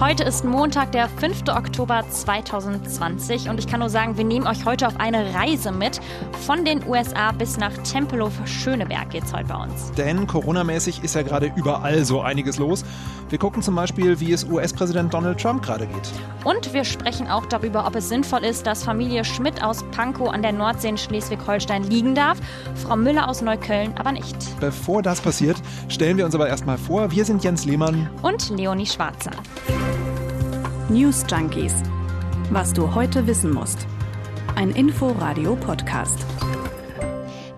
Heute ist Montag, der 5. Oktober 2020 und ich kann nur sagen, wir nehmen euch heute auf eine Reise mit. Von den USA bis nach Tempelhof Schöneberg geht's heute bei uns. Denn Corona-mäßig ist ja gerade überall so einiges los. Wir gucken zum Beispiel, wie es US-Präsident Donald Trump gerade geht. Und wir sprechen auch darüber, ob es sinnvoll ist, dass Familie Schmidt aus Pankow an der Nordsee in Schleswig-Holstein liegen darf, Frau Müller aus Neukölln aber nicht. Bevor das passiert, stellen wir uns aber erstmal vor, wir sind Jens Lehmann und Leonie Schwarzer. News Junkies. Was du heute wissen musst. Ein Info-Radio-Podcast.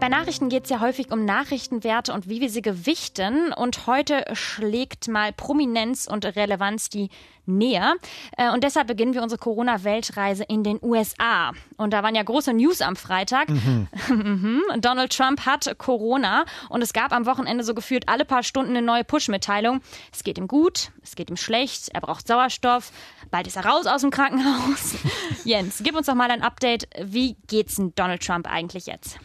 Bei Nachrichten geht es ja häufig um Nachrichtenwerte und wie wir sie gewichten. Und heute schlägt mal Prominenz und Relevanz die näher. Äh, und deshalb beginnen wir unsere Corona-Weltreise in den USA. Und da waren ja große News am Freitag. Mhm. mhm. Donald Trump hat Corona und es gab am Wochenende so gefühlt alle paar Stunden eine neue Push-Mitteilung. Es geht ihm gut, es geht ihm schlecht, er braucht Sauerstoff, bald ist er raus aus dem Krankenhaus. Jens, gib uns doch mal ein Update. Wie geht's denn Donald Trump eigentlich jetzt?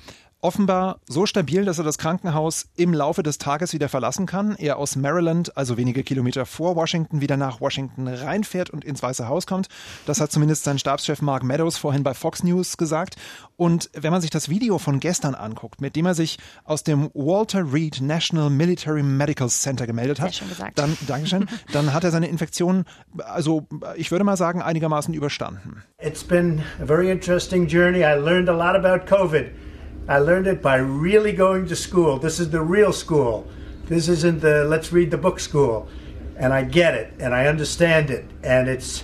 Offenbar so stabil, dass er das Krankenhaus im Laufe des Tages wieder verlassen kann. Er aus Maryland, also wenige Kilometer vor Washington, wieder nach Washington reinfährt und ins Weiße Haus kommt. Das hat zumindest sein Stabschef Mark Meadows vorhin bei Fox News gesagt. Und wenn man sich das Video von gestern anguckt, mit dem er sich aus dem Walter Reed National Military Medical Center gemeldet hat, dann, Dankeschön, dann hat er seine Infektion, also ich würde mal sagen, einigermaßen überstanden. It's been a very interesting journey. I learned a lot about COVID. I learned it by really going to school. This is the real school. This isn't the let's read the book school. And I get it and I understand it. And it's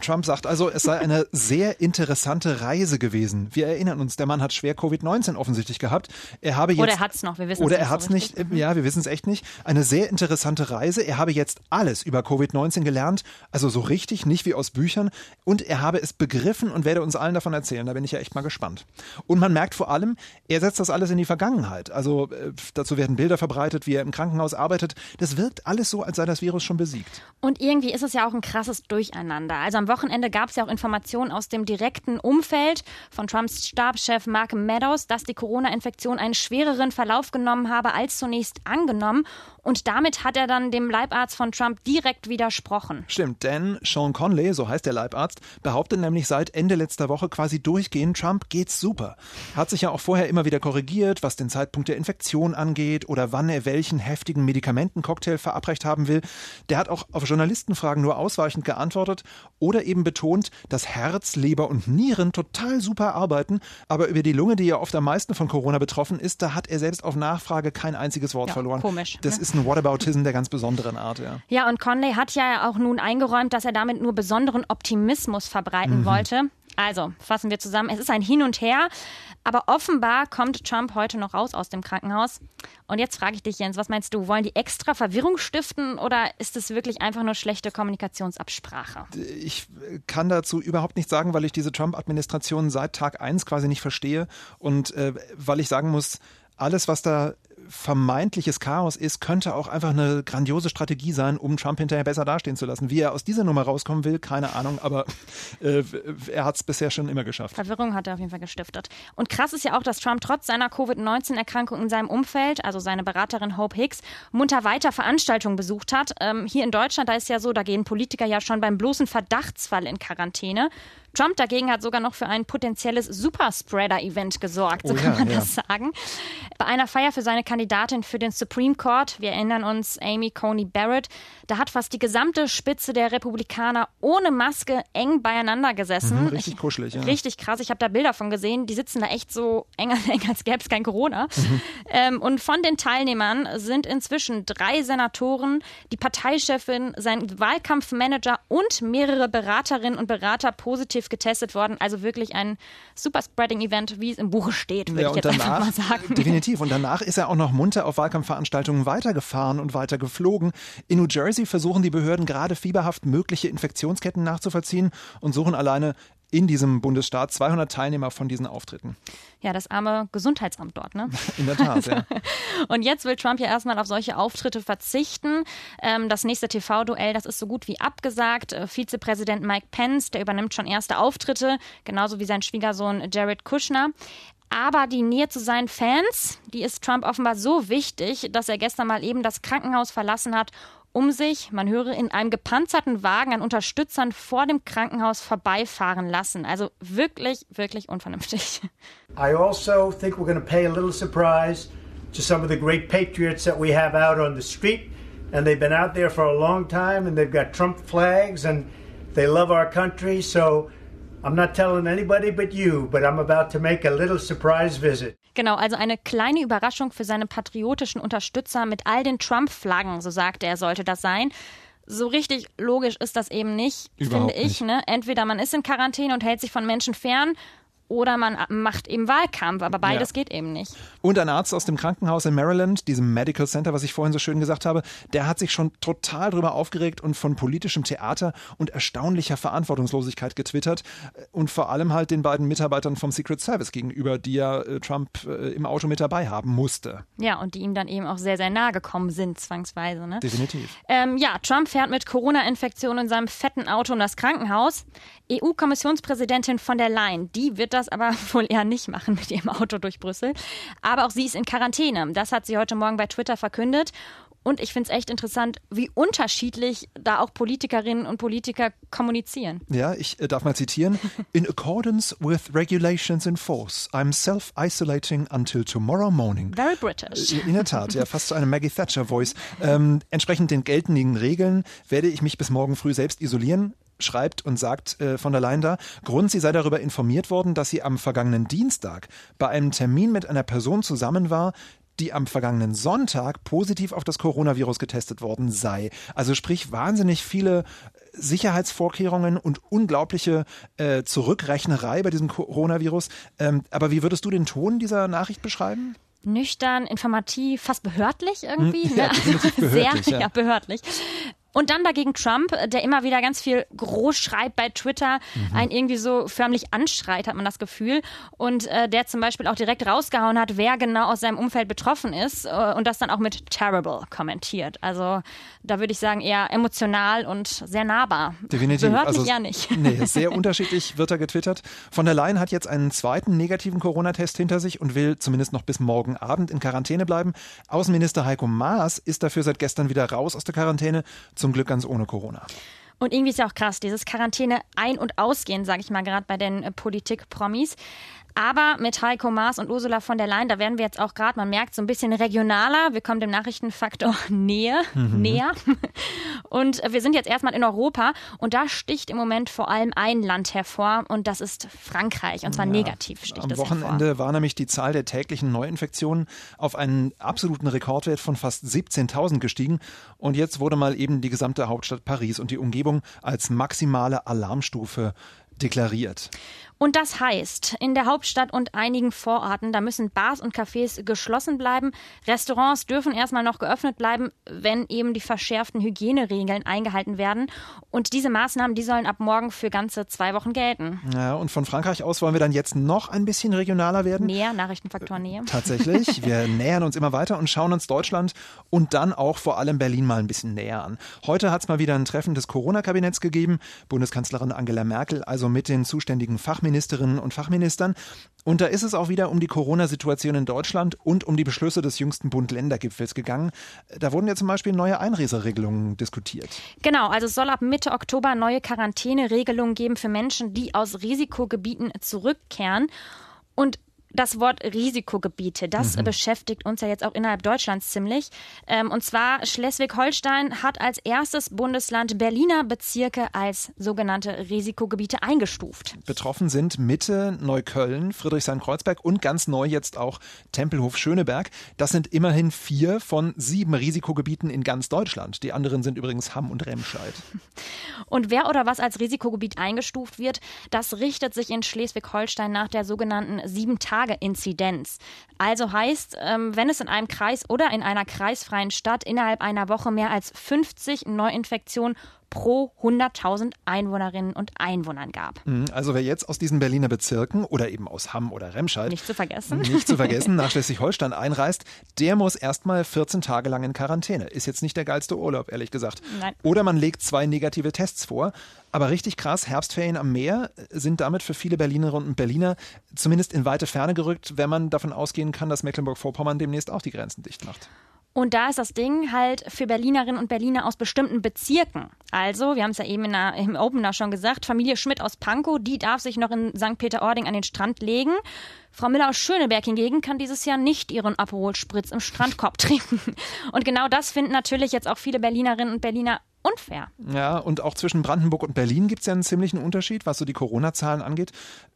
Trump sagt also, es sei eine sehr interessante Reise gewesen. Wir erinnern uns, der Mann hat schwer Covid-19 offensichtlich gehabt. Er habe jetzt, oder er hat es noch, wir wissen es nicht. Oder er hat es so nicht, ja, wir wissen es echt nicht. Eine sehr interessante Reise. Er habe jetzt alles über Covid-19 gelernt, also so richtig, nicht wie aus Büchern. Und er habe es begriffen und werde uns allen davon erzählen. Da bin ich ja echt mal gespannt. Und man merkt vor allem, er setzt das alles in die Vergangenheit. Also äh, dazu werden Bilder verbreitet, wie er im Krankenhaus arbeitet. Das wirkt alles so, als sei das Virus schon besiegt. Und irgendwie ist es ja auch ein krasses Durcheinander. Also am Wochenende gab es ja auch Informationen aus dem direkten Umfeld von Trumps Stabschef Mark Meadows, dass die Corona-Infektion einen schwereren Verlauf genommen habe als zunächst angenommen. Und damit hat er dann dem Leibarzt von Trump direkt widersprochen. Stimmt, denn Sean Conley, so heißt der Leibarzt, behauptet nämlich seit Ende letzter Woche quasi durchgehend, Trump geht's super. Hat sich ja auch vorher immer wieder korrigiert, was den Zeitpunkt der Infektion angeht oder wann er welchen heftigen Medikamentencocktail verabreicht haben will. Der hat auch auf Journalistenfragen nur ausweichend geantwortet oder eben betont, dass Herz, Leber und Nieren total super arbeiten, aber über die Lunge, die ja oft am meisten von Corona betroffen ist, da hat er selbst auf Nachfrage kein einziges Wort ja, verloren. Komisch. Das ne? ist ein Whataboutism der ganz besonderen Art, ja. Ja, und Conley hat ja auch nun eingeräumt, dass er damit nur besonderen Optimismus verbreiten mhm. wollte. Also, fassen wir zusammen. Es ist ein Hin und Her. Aber offenbar kommt Trump heute noch raus aus dem Krankenhaus. Und jetzt frage ich dich, Jens, was meinst du? Wollen die extra Verwirrung stiften oder ist es wirklich einfach nur schlechte Kommunikationsabsprache? Ich kann dazu überhaupt nichts sagen, weil ich diese Trump-Administration seit Tag 1 quasi nicht verstehe und äh, weil ich sagen muss, alles, was da vermeintliches Chaos ist, könnte auch einfach eine grandiose Strategie sein, um Trump hinterher besser dastehen zu lassen. Wie er aus dieser Nummer rauskommen will, keine Ahnung, aber äh, er hat es bisher schon immer geschafft. Verwirrung hat er auf jeden Fall gestiftet. Und krass ist ja auch, dass Trump trotz seiner Covid-19-Erkrankung in seinem Umfeld, also seine Beraterin Hope Hicks, munter weiter Veranstaltungen besucht hat. Ähm, hier in Deutschland, da ist ja so, da gehen Politiker ja schon beim bloßen Verdachtsfall in Quarantäne. Trump dagegen hat sogar noch für ein potenzielles Superspreader-Event gesorgt, so oh, kann man ja. das sagen. Bei einer Feier für seine Kandidatin für den Supreme Court, wir erinnern uns, Amy Coney Barrett, da hat fast die gesamte Spitze der Republikaner ohne Maske eng beieinander gesessen. Mhm, richtig kuschelig, ja. Richtig krass. Ich habe da Bilder von gesehen. Die sitzen da echt so eng, eng als gäbe es kein Corona. Mhm. Ähm, und von den Teilnehmern sind inzwischen drei Senatoren, die Parteichefin, sein Wahlkampfmanager und mehrere Beraterinnen und Berater positiv getestet worden. Also wirklich ein Superspreading-Event, wie es im Buche steht, würde ja, ich jetzt danach, einfach mal sagen. Definitiv. Und danach ist er auch noch munter auf Wahlkampfveranstaltungen weitergefahren und weiter geflogen. In New Jersey versuchen die Behörden gerade fieberhaft mögliche Infektionsketten nachzuvollziehen und suchen alleine in diesem Bundesstaat 200 Teilnehmer von diesen Auftritten. Ja, das arme Gesundheitsamt dort, ne? In der Tat, ja. Und jetzt will Trump ja erstmal auf solche Auftritte verzichten. Ähm, das nächste TV-Duell, das ist so gut wie abgesagt. Äh, Vizepräsident Mike Pence, der übernimmt schon erste Auftritte, genauso wie sein Schwiegersohn Jared Kushner. Aber die Nähe zu seinen Fans, die ist Trump offenbar so wichtig, dass er gestern mal eben das Krankenhaus verlassen hat, um sich, man höre, in einem gepanzerten Wagen an Unterstützern vor dem Krankenhaus vorbeifahren lassen. Also wirklich, wirklich unvernünftig. I also think we're going to pay a little surprise to some of the great patriots that we have out on the street. And they've been out there for a long time and they've got Trump flags and they love our country. So I'm not telling anybody but you, but I'm about to make a little surprise visit. Genau, also eine kleine Überraschung für seine patriotischen Unterstützer mit all den Trump-Flaggen, so sagte er, sollte das sein. So richtig logisch ist das eben nicht, Überhaupt finde ich. nicht. Ne? Entweder man ist in Quarantäne und hält sich von Menschen fern oder man macht eben Wahlkampf, aber beides Ja. geht eben nicht. Und ein Arzt aus dem Krankenhaus in Maryland, diesem Medical Center, was ich vorhin so schön gesagt habe, der hat sich schon total drüber aufgeregt und von politischem Theater und erstaunlicher Verantwortungslosigkeit getwittert und vor allem halt den beiden Mitarbeitern vom Secret Service gegenüber, die ja äh, Trump äh, im Auto mit dabei haben musste. Ja, und die ihm dann eben auch sehr, sehr nahe gekommen sind, zwangsweise. Ne? Definitiv. Ähm, ja, Trump fährt mit Corona-Infektion in seinem fetten Auto in das Krankenhaus. EU-Kommissionspräsidentin von der Leyen, die wird das aber wohl eher nicht machen mit ihrem Auto durch Brüssel. Aber auch sie ist in Quarantäne. Das hat sie heute Morgen bei Twitter verkündet. Und ich finde es echt interessant, wie unterschiedlich da auch Politikerinnen und Politiker kommunizieren. Ja, ich äh, darf mal zitieren. In accordance with regulations in force, I'm self-isolating until tomorrow morning. Very British. In der Tat, ja, fast so eine Maggie Thatcher-Voice. Ähm, entsprechend den geltenden Regeln werde ich mich bis morgen früh selbst isolieren schreibt und sagt äh, von der Leyen da, Grund, sie sei darüber informiert worden, dass sie am vergangenen Dienstag bei einem Termin mit einer Person zusammen war, die am vergangenen Sonntag positiv auf das Coronavirus getestet worden sei. Also sprich wahnsinnig viele Sicherheitsvorkehrungen und unglaubliche äh, Zurückrechnerei bei diesem Coronavirus. Ähm, aber wie würdest du den Ton dieser Nachricht beschreiben? Nüchtern, informativ, fast behördlich irgendwie. Hm, ja, ne? definitiv behördlich, Sehr, ja. ja, behördlich. Und dann dagegen Trump, der immer wieder ganz viel groß schreibt bei Twitter, Mhm. einen irgendwie so förmlich anschreit, hat man das Gefühl. Und äh, der zum Beispiel auch direkt rausgehauen hat, wer genau aus seinem Umfeld betroffen ist äh, und das dann auch mit terrible kommentiert. Also da würde ich sagen eher emotional und sehr nahbar. Definitiv. Behördlich also, ja nicht. Nee, sehr unterschiedlich wird da getwittert. Von der Leyen hat jetzt einen zweiten negativen Corona-Test hinter sich und will zumindest noch bis morgen Abend in Quarantäne bleiben. Außenminister Heiko Maas ist dafür seit gestern wieder raus aus der Quarantäne, zum Glück ganz ohne Corona. Und irgendwie ist ja auch krass, dieses Quarantäne ein- und ausgehen, sage ich mal, gerade bei den äh, Politik-Promis. Aber mit Heiko Maas und Ursula von der Leyen, da werden wir jetzt auch gerade, man merkt, so ein bisschen regionaler. Wir kommen dem Nachrichtenfaktor näher, näher. Und wir sind jetzt erstmal in Europa und da sticht im Moment vor allem ein Land hervor und das ist Frankreich. Und zwar negativ sticht Am es Wochenende hervor. war nämlich die Zahl der täglichen Neuinfektionen auf einen absoluten Rekordwert von fast 17.000 gestiegen. Und jetzt wurde mal eben die gesamte Hauptstadt Paris und die Umgebung als maximale Alarmstufe deklariert. Und das heißt, in der Hauptstadt und einigen Vororten, da müssen Bars und Cafés geschlossen bleiben. Restaurants dürfen erstmal noch geöffnet bleiben, wenn eben die verschärften Hygieneregeln eingehalten werden. Und diese Maßnahmen, die sollen ab morgen für ganze zwei Wochen gelten. Ja, und von Frankreich aus wollen wir dann jetzt noch ein bisschen regionaler werden. Näher, Nachrichtenfaktor Nähe. Tatsächlich. Wir nähern uns immer weiter und schauen uns Deutschland und dann auch vor allem Berlin mal ein bisschen näher an. Heute hat es mal wieder ein Treffen des Corona-Kabinetts gegeben. Bundeskanzlerin Angela Merkel, also mit den zuständigen Fachministerinnen und Fachministern. Und da ist es auch wieder um die Corona-Situation in Deutschland und um die Beschlüsse des jüngsten Bund-Länder-Gipfels gegangen. Da wurden ja zum Beispiel neue Einreiseregelungen diskutiert. Genau, also es soll ab Mitte Oktober neue Quarantäneregelungen geben für Menschen, die aus Risikogebieten zurückkehren. Und das Wort Risikogebiete, das beschäftigt uns ja jetzt auch innerhalb Deutschlands ziemlich. Ähm, und zwar Schleswig-Holstein hat als erstes Bundesland Berliner Bezirke als sogenannte Risikogebiete eingestuft. Betroffen sind Mitte, Neukölln, Friedrichshain-Kreuzberg und ganz neu jetzt auch Tempelhof-Schöneberg. Das sind immerhin vier von sieben Risikogebieten in ganz Deutschland. Die anderen sind übrigens Hamm und Remscheid. Und wer oder was als Risikogebiet eingestuft wird, das richtet sich in Schleswig-Holstein nach der sogenannten Sieben-Tage-Inzidenz. Also heißt, ähm, wenn es in einem Kreis oder in einer kreisfreien Stadt innerhalb einer Woche mehr als 50 Neuinfektionen pro 100.000 Einwohnerinnen und Einwohnern gab. Mhm, also wer jetzt aus diesen Berliner Bezirken oder eben aus Hamm oder Remscheid nicht zu vergessen, nicht zu vergessen nach Schleswig-Holstein einreist, der muss erstmal 14 Tage lang in Quarantäne. Ist jetzt nicht der geilste Urlaub, ehrlich gesagt. Nein. Oder man legt zwei negative Tests vor. Aber richtig krass, Herbstferien am Meer sind damit für viele Berlinerinnen und Berliner zumindest in weite Ferne gerückt, wenn man davon ausgehen kann, dass Mecklenburg-Vorpommern demnächst auch die Grenzen dicht macht. Und da ist das Ding halt für Berlinerinnen und Berliner aus bestimmten Bezirken. Also, wir haben es ja eben der, im Opener schon gesagt, Familie Schmidt aus Pankow, die darf sich noch in St. Peter-Ording an den Strand legen. Frau Miller aus Schöneberg hingegen kann dieses Jahr nicht ihren Aperol-Spritz im Strandkorb trinken. Und genau das finden natürlich jetzt auch viele Berlinerinnen und Berliner unfair. Ja, und auch zwischen Brandenburg und Berlin gibt es ja einen ziemlichen Unterschied, was so die Corona-Zahlen angeht.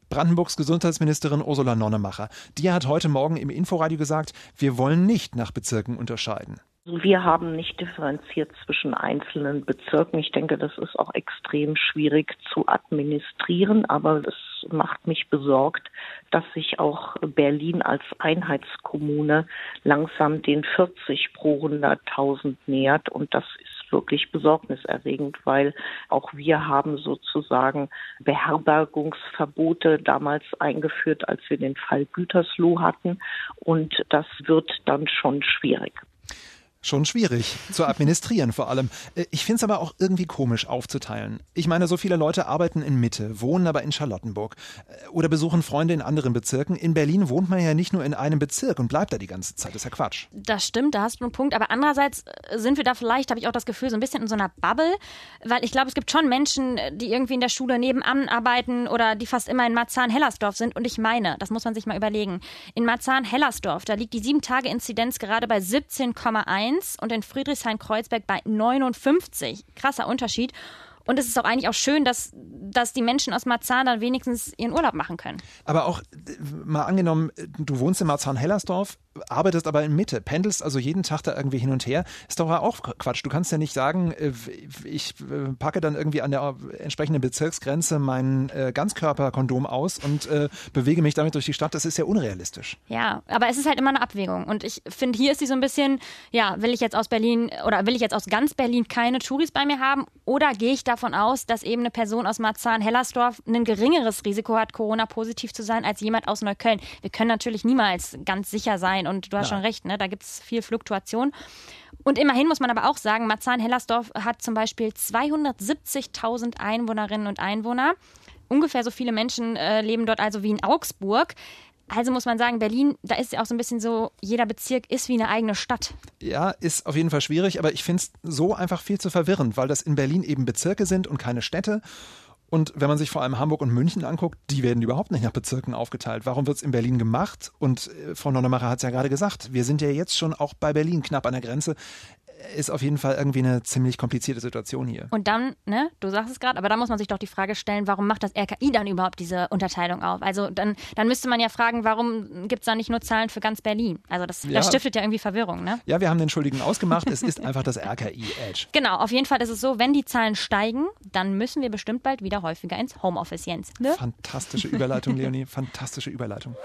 Brandenburgs Gesundheitsministerin Ursula Nonnemacher, die hat heute Morgen im Inforadio gesagt, wir wollen nicht nach Bezirken unterscheiden. Wir haben nicht differenziert zwischen einzelnen Bezirken. Ich denke, das ist auch extrem schwierig zu administrieren, aber es macht mich besorgt, dass sich auch Berlin als Einheitskommune langsam den 40 pro 100.000 nähert und das ist wirklich besorgniserregend, weil auch wir haben sozusagen Beherbergungsverbote damals eingeführt, als wir den Fall Gütersloh hatten. Und das wird dann schon schwierig schon schwierig zu administrieren vor allem. Äh, ich finde es aber auch irgendwie komisch aufzuteilen. Ich meine, so viele Leute arbeiten in Mitte, wohnen aber in Charlottenburg äh, oder besuchen Freunde in anderen Bezirken. In Berlin wohnt man ja nicht nur in einem Bezirk und bleibt da die ganze Zeit. Das ist ja Quatsch. Das stimmt, da hast du einen Punkt. Aber andererseits äh, sind wir da vielleicht, habe ich auch das Gefühl, so ein bisschen in so einer Bubble, weil ich glaube, es gibt schon Menschen, die irgendwie in der Schule nebenan arbeiten oder die fast immer in Marzahn-Hellersdorf sind. Und ich meine, das muss man sich mal überlegen, in Marzahn-Hellersdorf, da liegt die 7-Tage-Inzidenz gerade bei 17,1 1 und in Friedrichshain-Kreuzberg bei 59. Krasser Unterschied. Und es ist auch eigentlich auch schön, dass, dass die Menschen aus Marzahn dann wenigstens ihren Urlaub machen können. Aber auch mal angenommen, du wohnst in Marzahn-Hellersdorf, arbeitest aber in Mitte, pendelst also jeden Tag da irgendwie hin und her, ist doch auch Quatsch. Du kannst ja nicht sagen, äh, ich äh, packe dann irgendwie an der entsprechenden Bezirksgrenze mein äh, Ganzkörperkondom aus und bewege mich damit durch die Stadt. Das ist ja unrealistisch. Ja, aber es ist halt immer eine Abwägung. Und ich finde, hier ist sie so ein bisschen, ja, will ich jetzt aus Berlin oder will ich jetzt aus ganz Berlin keine Touris bei mir haben oder gehe ich davon aus, dass eben eine Person aus Marzahn-Hellersdorf ein geringeres Risiko hat, Corona-positiv zu sein, als jemand aus Neukölln? Wir können natürlich niemals ganz sicher sein, sein. Und du hast Nein. schon recht, ne? da gibt es viel Fluktuation. Und immerhin muss man aber auch sagen, Marzahn-Hellersdorf hat zum Beispiel 270.000 Einwohnerinnen und Einwohner. Ungefähr so viele Menschen äh, leben dort also wie in Augsburg. Also muss man sagen, Berlin, da ist ja auch so ein bisschen so, jeder Bezirk ist wie eine eigene Stadt. Ja, ist auf jeden Fall schwierig, aber ich finde es so einfach viel zu verwirrend, weil das in Berlin eben Bezirke sind und keine Städte. Und wenn man sich vor allem Hamburg und München anguckt, die werden überhaupt nicht nach Bezirken aufgeteilt. Warum wird es in Berlin gemacht? Und äh, Frau Nonnemacher hat es ja gerade gesagt, wir sind ja jetzt schon auch bei Berlin knapp an der Grenze ist auf jeden Fall irgendwie eine ziemlich komplizierte Situation hier. Und dann, ne, du sagst es gerade, aber da muss man sich doch die Frage stellen, warum macht das RKI dann überhaupt diese Unterteilung auf? Also dann, dann müsste man ja fragen, warum gibt es da nicht nur Zahlen für ganz Berlin? Also das, ja. das stiftet ja irgendwie Verwirrung, ne? Ja, wir haben den Schuldigen ausgemacht, es ist einfach das RKI Edge. Genau, auf jeden Fall ist es so, wenn die Zahlen steigen, dann müssen wir bestimmt bald wieder häufiger ins Homeoffice, Jens. Ne? Fantastische Überleitung, Leonie, fantastische Überleitung.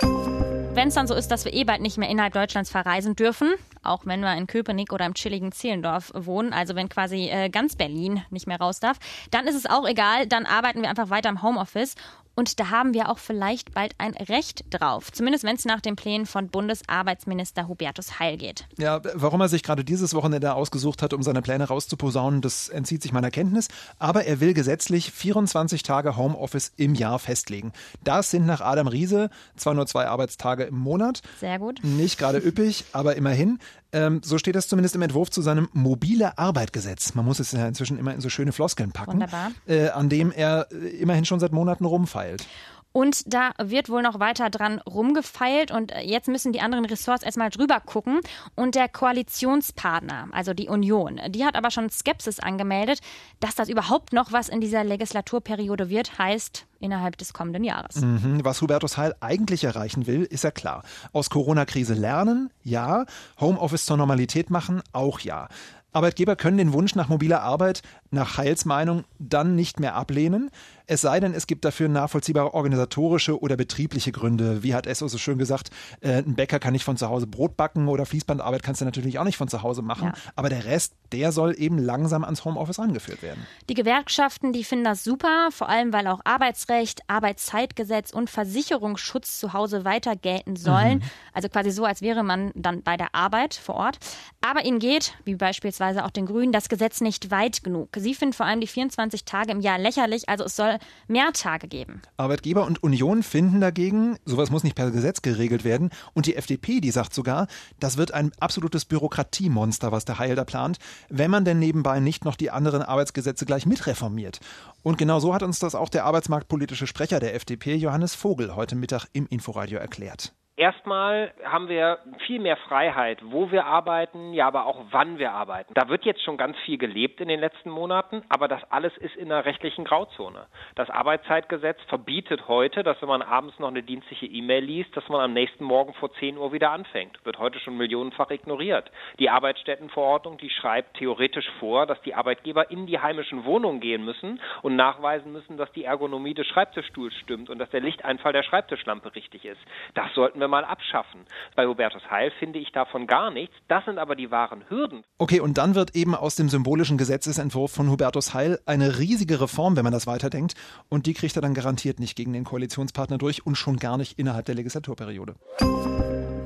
Wenn es dann so ist, dass wir eh bald nicht mehr innerhalb Deutschlands verreisen dürfen, auch wenn wir in Köpenick oder im chilligen Zehlendorf wohnen, also wenn quasi äh, ganz Berlin nicht mehr raus darf, dann ist es auch egal, dann arbeiten wir einfach weiter im Homeoffice und da haben wir auch vielleicht bald ein Recht drauf. Zumindest wenn es nach den Plänen von Bundesarbeitsminister Hubertus Heil geht. Ja, warum er sich gerade dieses Wochenende ausgesucht hat, um seine Pläne rauszuposaunen, das entzieht sich meiner Kenntnis. Aber er will gesetzlich 24 Tage Homeoffice im Jahr festlegen. Das sind nach Adam Riese zwar nur zwei Arbeitstage im Monat. Sehr gut. Nicht gerade üppig, aber immerhin. Ähm, so steht das zumindest im Entwurf zu seinem mobile Arbeitgesetz. Man muss es ja inzwischen immer in so schöne Floskeln packen. Wunderbar. Äh, an dem er äh, immerhin schon seit Monaten rumfeilt. Und da wird wohl noch weiter dran rumgefeilt und jetzt müssen die anderen Ressorts erstmal drüber gucken. Und der Koalitionspartner, also die Union, die hat aber schon Skepsis angemeldet, dass das überhaupt noch was in dieser Legislaturperiode wird, heißt innerhalb des kommenden Jahres. Mhm. Was Hubertus Heil eigentlich erreichen will, ist ja klar. Aus Corona-Krise lernen, ja. Homeoffice zur Normalität machen, auch ja. Arbeitgeber können den Wunsch nach mobiler Arbeit nach Heils Meinung dann nicht mehr ablehnen, es sei denn, es gibt dafür nachvollziehbare organisatorische oder betriebliche Gründe. Wie hat Esso so schön gesagt, äh, ein Bäcker kann nicht von zu Hause Brot backen oder Fließbandarbeit kannst du natürlich auch nicht von zu Hause machen. Ja. Aber der Rest, der soll eben langsam ans Homeoffice rangeführt werden. Die Gewerkschaften, die finden das super, vor allem weil auch Arbeitsrecht, Arbeitszeitgesetz und Versicherungsschutz zu Hause weiter gelten sollen. Mhm. Also quasi so, als wäre man dann bei der Arbeit vor Ort. Aber ihnen geht, wie beispielsweise auch den Grünen, das Gesetz nicht weit genug. Sie finden vor allem die 24 Tage im Jahr lächerlich, also es soll mehr Tage geben. Arbeitgeber und Union finden dagegen, sowas muss nicht per Gesetz geregelt werden. Und die FDP, die sagt sogar, das wird ein absolutes Bürokratiemonster, was der Heil da plant, wenn man denn nebenbei nicht noch die anderen Arbeitsgesetze gleich mitreformiert. Und genau so hat uns das auch der arbeitsmarktpolitische Sprecher der FDP, Johannes Vogel, heute Mittag im Inforadio erklärt. Erstmal haben wir viel mehr Freiheit, wo wir arbeiten, ja, aber auch wann wir arbeiten. Da wird jetzt schon ganz viel gelebt in den letzten Monaten, aber das alles ist in einer rechtlichen Grauzone. Das Arbeitszeitgesetz verbietet heute, dass wenn man abends noch eine dienstliche E-Mail liest, dass man am nächsten Morgen vor 10 Uhr wieder anfängt. Wird heute schon millionenfach ignoriert. Die Arbeitsstättenverordnung, die schreibt theoretisch vor, dass die Arbeitgeber in die heimischen Wohnungen gehen müssen und nachweisen müssen, dass die Ergonomie des Schreibtischstuhls stimmt und dass der Lichteinfall der Schreibtischlampe richtig ist. Das sollten wir mal abschaffen. Bei Hubertus Heil finde ich davon gar nichts. Das sind aber die wahren Hürden. Okay, und dann wird eben aus dem symbolischen Gesetzesentwurf von Hubertus Heil eine riesige Reform, wenn man das weiterdenkt. Und die kriegt er dann garantiert nicht gegen den Koalitionspartner durch und schon gar nicht innerhalb der Legislaturperiode.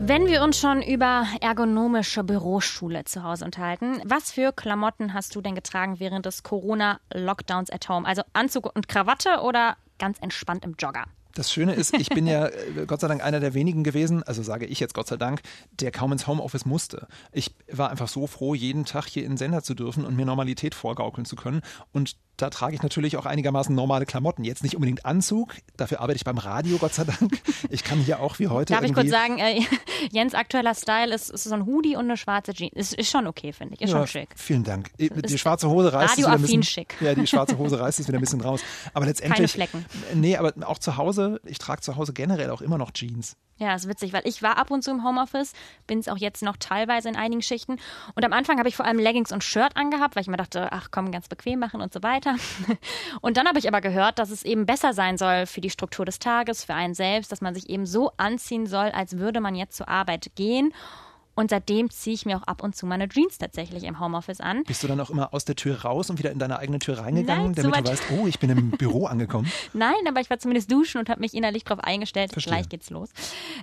Wenn wir uns schon über ergonomische Büroschule zu Hause unterhalten, was für Klamotten hast du denn getragen während des Corona-Lockdowns at home? Also Anzug und Krawatte oder ganz entspannt im Jogger? Das Schöne ist, ich bin ja äh, Gott sei Dank einer der wenigen gewesen, also sage ich jetzt Gott sei Dank, der kaum ins Homeoffice musste. Ich war einfach so froh, jeden Tag hier in den Sender zu dürfen und mir Normalität vorgaukeln zu können. Und da trage ich natürlich auch einigermaßen normale Klamotten. Jetzt nicht unbedingt Anzug, dafür arbeite ich beim Radio, Gott sei Dank. Ich kann hier auch wie heute. Darf ich kurz sagen, äh, Jens aktueller Style ist, ist, so ein Hoodie und eine schwarze Jeans. Ist, ist schon okay, finde ich. Ist ja, schon schick. Vielen Dank. Die schwarze Hose reißt es wieder ein bisschen. Schick. Ja, die schwarze Hose reißt es wieder ein bisschen raus. Aber letztendlich. Keine Flecken. Nee, aber auch zu Hause, ich trage zu Hause generell auch immer noch Jeans. Ja, ist witzig, weil ich war ab und zu im Homeoffice, bin es auch jetzt noch teilweise in einigen Schichten. Und am Anfang habe ich vor allem Leggings und Shirt angehabt, weil ich mir dachte, ach komm, ganz bequem machen und so weiter. Und dann habe ich aber gehört, dass es eben besser sein soll für die Struktur des Tages, für einen selbst, dass man sich eben so anziehen soll, als würde man jetzt zur Arbeit gehen. Und seitdem ziehe ich mir auch ab und zu meine Jeans tatsächlich im Homeoffice an. Bist du dann auch immer aus der Tür raus und wieder in deine eigene Tür reingegangen, Nein, damit so du weißt, oh, ich bin im Büro angekommen? Nein, aber ich war zumindest duschen und habe mich innerlich darauf eingestellt, Verstehe. gleich geht's los.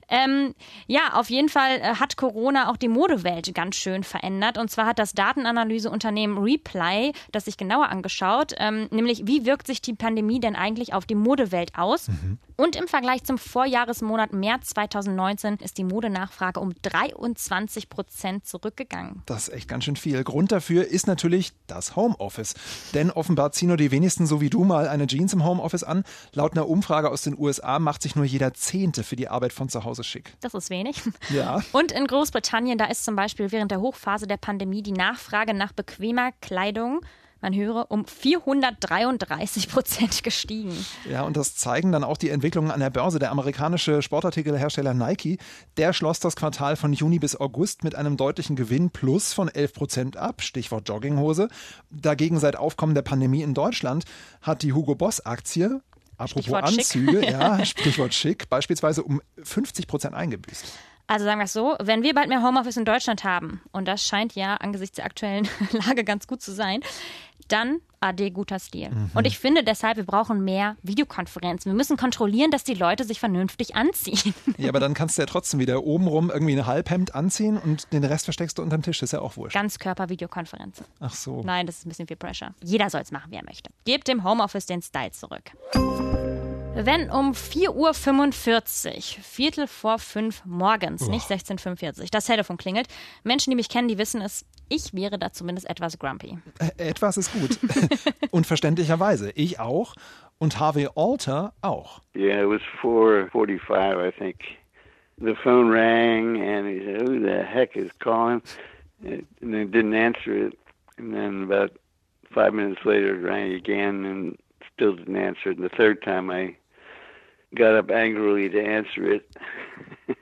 Ähm, ja, auf jeden Fall äh, hat Corona auch die Modewelt ganz schön verändert. Und zwar hat das Datenanalyseunternehmen Reply das sich genauer angeschaut, ähm, nämlich wie wirkt sich die Pandemie denn eigentlich auf die Modewelt aus? Mhm. Und im Vergleich zum Vorjahresmonat März 2019 ist die Modenachfrage um 23 Prozent zurückgegangen. Das ist echt ganz schön viel. Grund dafür ist natürlich das Homeoffice. Denn offenbar ziehen nur die wenigsten so wie du mal eine Jeans im Homeoffice an. Laut einer Umfrage aus den USA macht sich nur jeder Zehnte für die Arbeit von zu Hause schick. Das ist wenig. Ja. Und in Großbritannien, da ist zum Beispiel während der Hochphase der Pandemie die Nachfrage nach bequemer Kleidung man höre, um 433 Prozent gestiegen. Ja, und das zeigen dann auch die Entwicklungen an der Börse. Der amerikanische Sportartikelhersteller Nike, der schloss das Quartal von Juni bis August mit einem deutlichen Gewinn plus von 11 Prozent ab, Stichwort Jogginghose. Dagegen seit Aufkommen der Pandemie in Deutschland hat die Hugo Boss Aktie Apropos Stichwort Anzüge, schick. ja, Stichwort schick, beispielsweise um 50 Prozent eingebüßt. Also sagen wir es so, wenn wir bald mehr Homeoffice in Deutschland haben, und das scheint ja angesichts der aktuellen Lage ganz gut zu sein, dann AD guter Stil. Mhm. Und ich finde deshalb, wir brauchen mehr Videokonferenzen. Wir müssen kontrollieren, dass die Leute sich vernünftig anziehen. Ja, aber dann kannst du ja trotzdem wieder obenrum irgendwie ein Halbhemd anziehen und den Rest versteckst du unterm Tisch. ist ja auch wurscht. Ganzkörper-Videokonferenzen. Ach so. Nein, das ist ein bisschen viel Pressure. Jeder soll es machen, wie er möchte. Gebt dem Homeoffice den Style zurück. Wenn um 4.45 Uhr, Viertel vor fünf morgens, oh. nicht 16.45 Uhr, das Telefon klingelt, Menschen, die mich kennen, die wissen es, ich wäre da zumindest etwas grumpy. Äh, etwas ist gut. Und verständlicherweise. Ich auch. Und Harvey Alter auch. Yeah, it was 4.45, I think. The phone rang and he said, who the heck is calling? And they didn't answer it. And then about five minutes later it rang again and still didn't answer it. And the third time I got up angrily to answer it.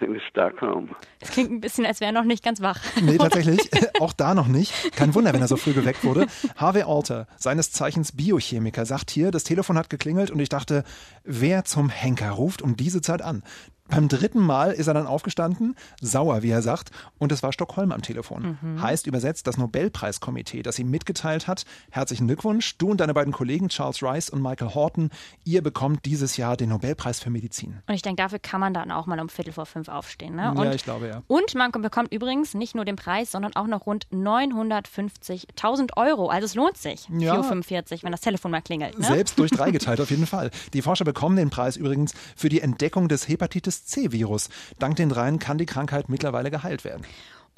It was Stockholm. Es klingt ein bisschen, als wäre er noch nicht ganz wach. Nee, tatsächlich. Auch da noch nicht. Kein Wunder, wenn er so früh geweckt wurde. Harvey Alter, seines Zeichens Biochemiker, sagt hier, das Telefon hat geklingelt und ich dachte, wer zum Henker ruft um diese Zeit an? Beim dritten Mal ist er dann aufgestanden, sauer, wie er sagt, und es war Stockholm am Telefon. Mhm. Heißt übersetzt das Nobelpreiskomitee, das ihm mitgeteilt hat, herzlichen Glückwunsch, du und deine beiden Kollegen Charles Rice und Michael Horton, ihr bekommt dieses Jahr den Nobelpreis für Medizin. Und ich denke, dafür kann man dann auch mal um Viertel vor fünf aufstehen. Ne? Und, ja, ich glaube ja. Und man bekommt übrigens nicht nur den Preis, sondern auch noch rund 950.000 Euro. Also es lohnt sich, ja. 4,45, wenn das Telefon mal klingelt. Ne? Selbst durch drei geteilt auf jeden Fall. Die Forscher bekommen den Preis übrigens für die Entdeckung des Hepatitis C-Virus. Dank den dreien kann die Krankheit mittlerweile geheilt werden.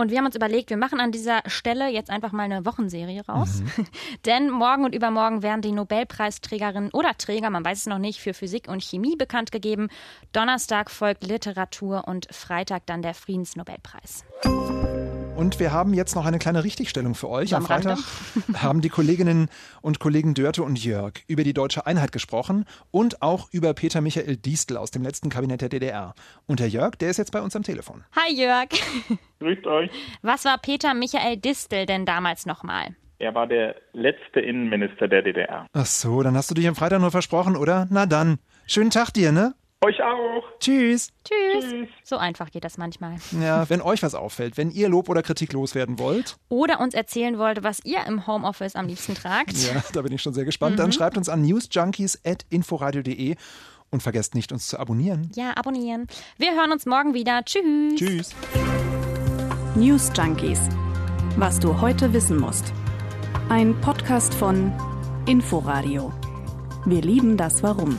Und wir haben uns überlegt, wir machen an dieser Stelle jetzt einfach mal eine Wochenserie raus. Mhm. Denn morgen und übermorgen werden die Nobelpreisträgerinnen oder Träger, man weiß es noch nicht, für Physik und Chemie bekannt gegeben. Donnerstag folgt Literatur und Freitag dann der Friedensnobelpreis. Und wir haben jetzt noch eine kleine Richtigstellung für euch. Am Freitag haben die Kolleginnen und Kollegen Dörte und Jörg über die deutsche Einheit gesprochen und auch über Peter Michael Diestel aus dem letzten Kabinett der DDR. Und der Jörg, der ist jetzt bei uns am Telefon. Hi Jörg. Grüßt euch. Was war Peter Michael Distel denn damals nochmal? Er war der letzte Innenminister der DDR. Ach so, dann hast du dich am Freitag nur versprochen, oder? Na dann. Schönen Tag dir, ne? Euch auch. Tschüss. Tschüss. Tschüss. So einfach geht das manchmal. Ja, wenn euch was auffällt, wenn ihr Lob oder Kritik loswerden wollt. Oder uns erzählen wollt, was ihr im Homeoffice am liebsten tragt. Ja, da bin ich schon sehr gespannt. Mhm. Dann schreibt uns an newsjunkies.inforadio.de und vergesst nicht, uns zu abonnieren. Ja, abonnieren. Wir hören uns morgen wieder. Tschüss. Tschüss. News Junkies. Was du heute wissen musst. Ein Podcast von Inforadio. Wir lieben das Warum.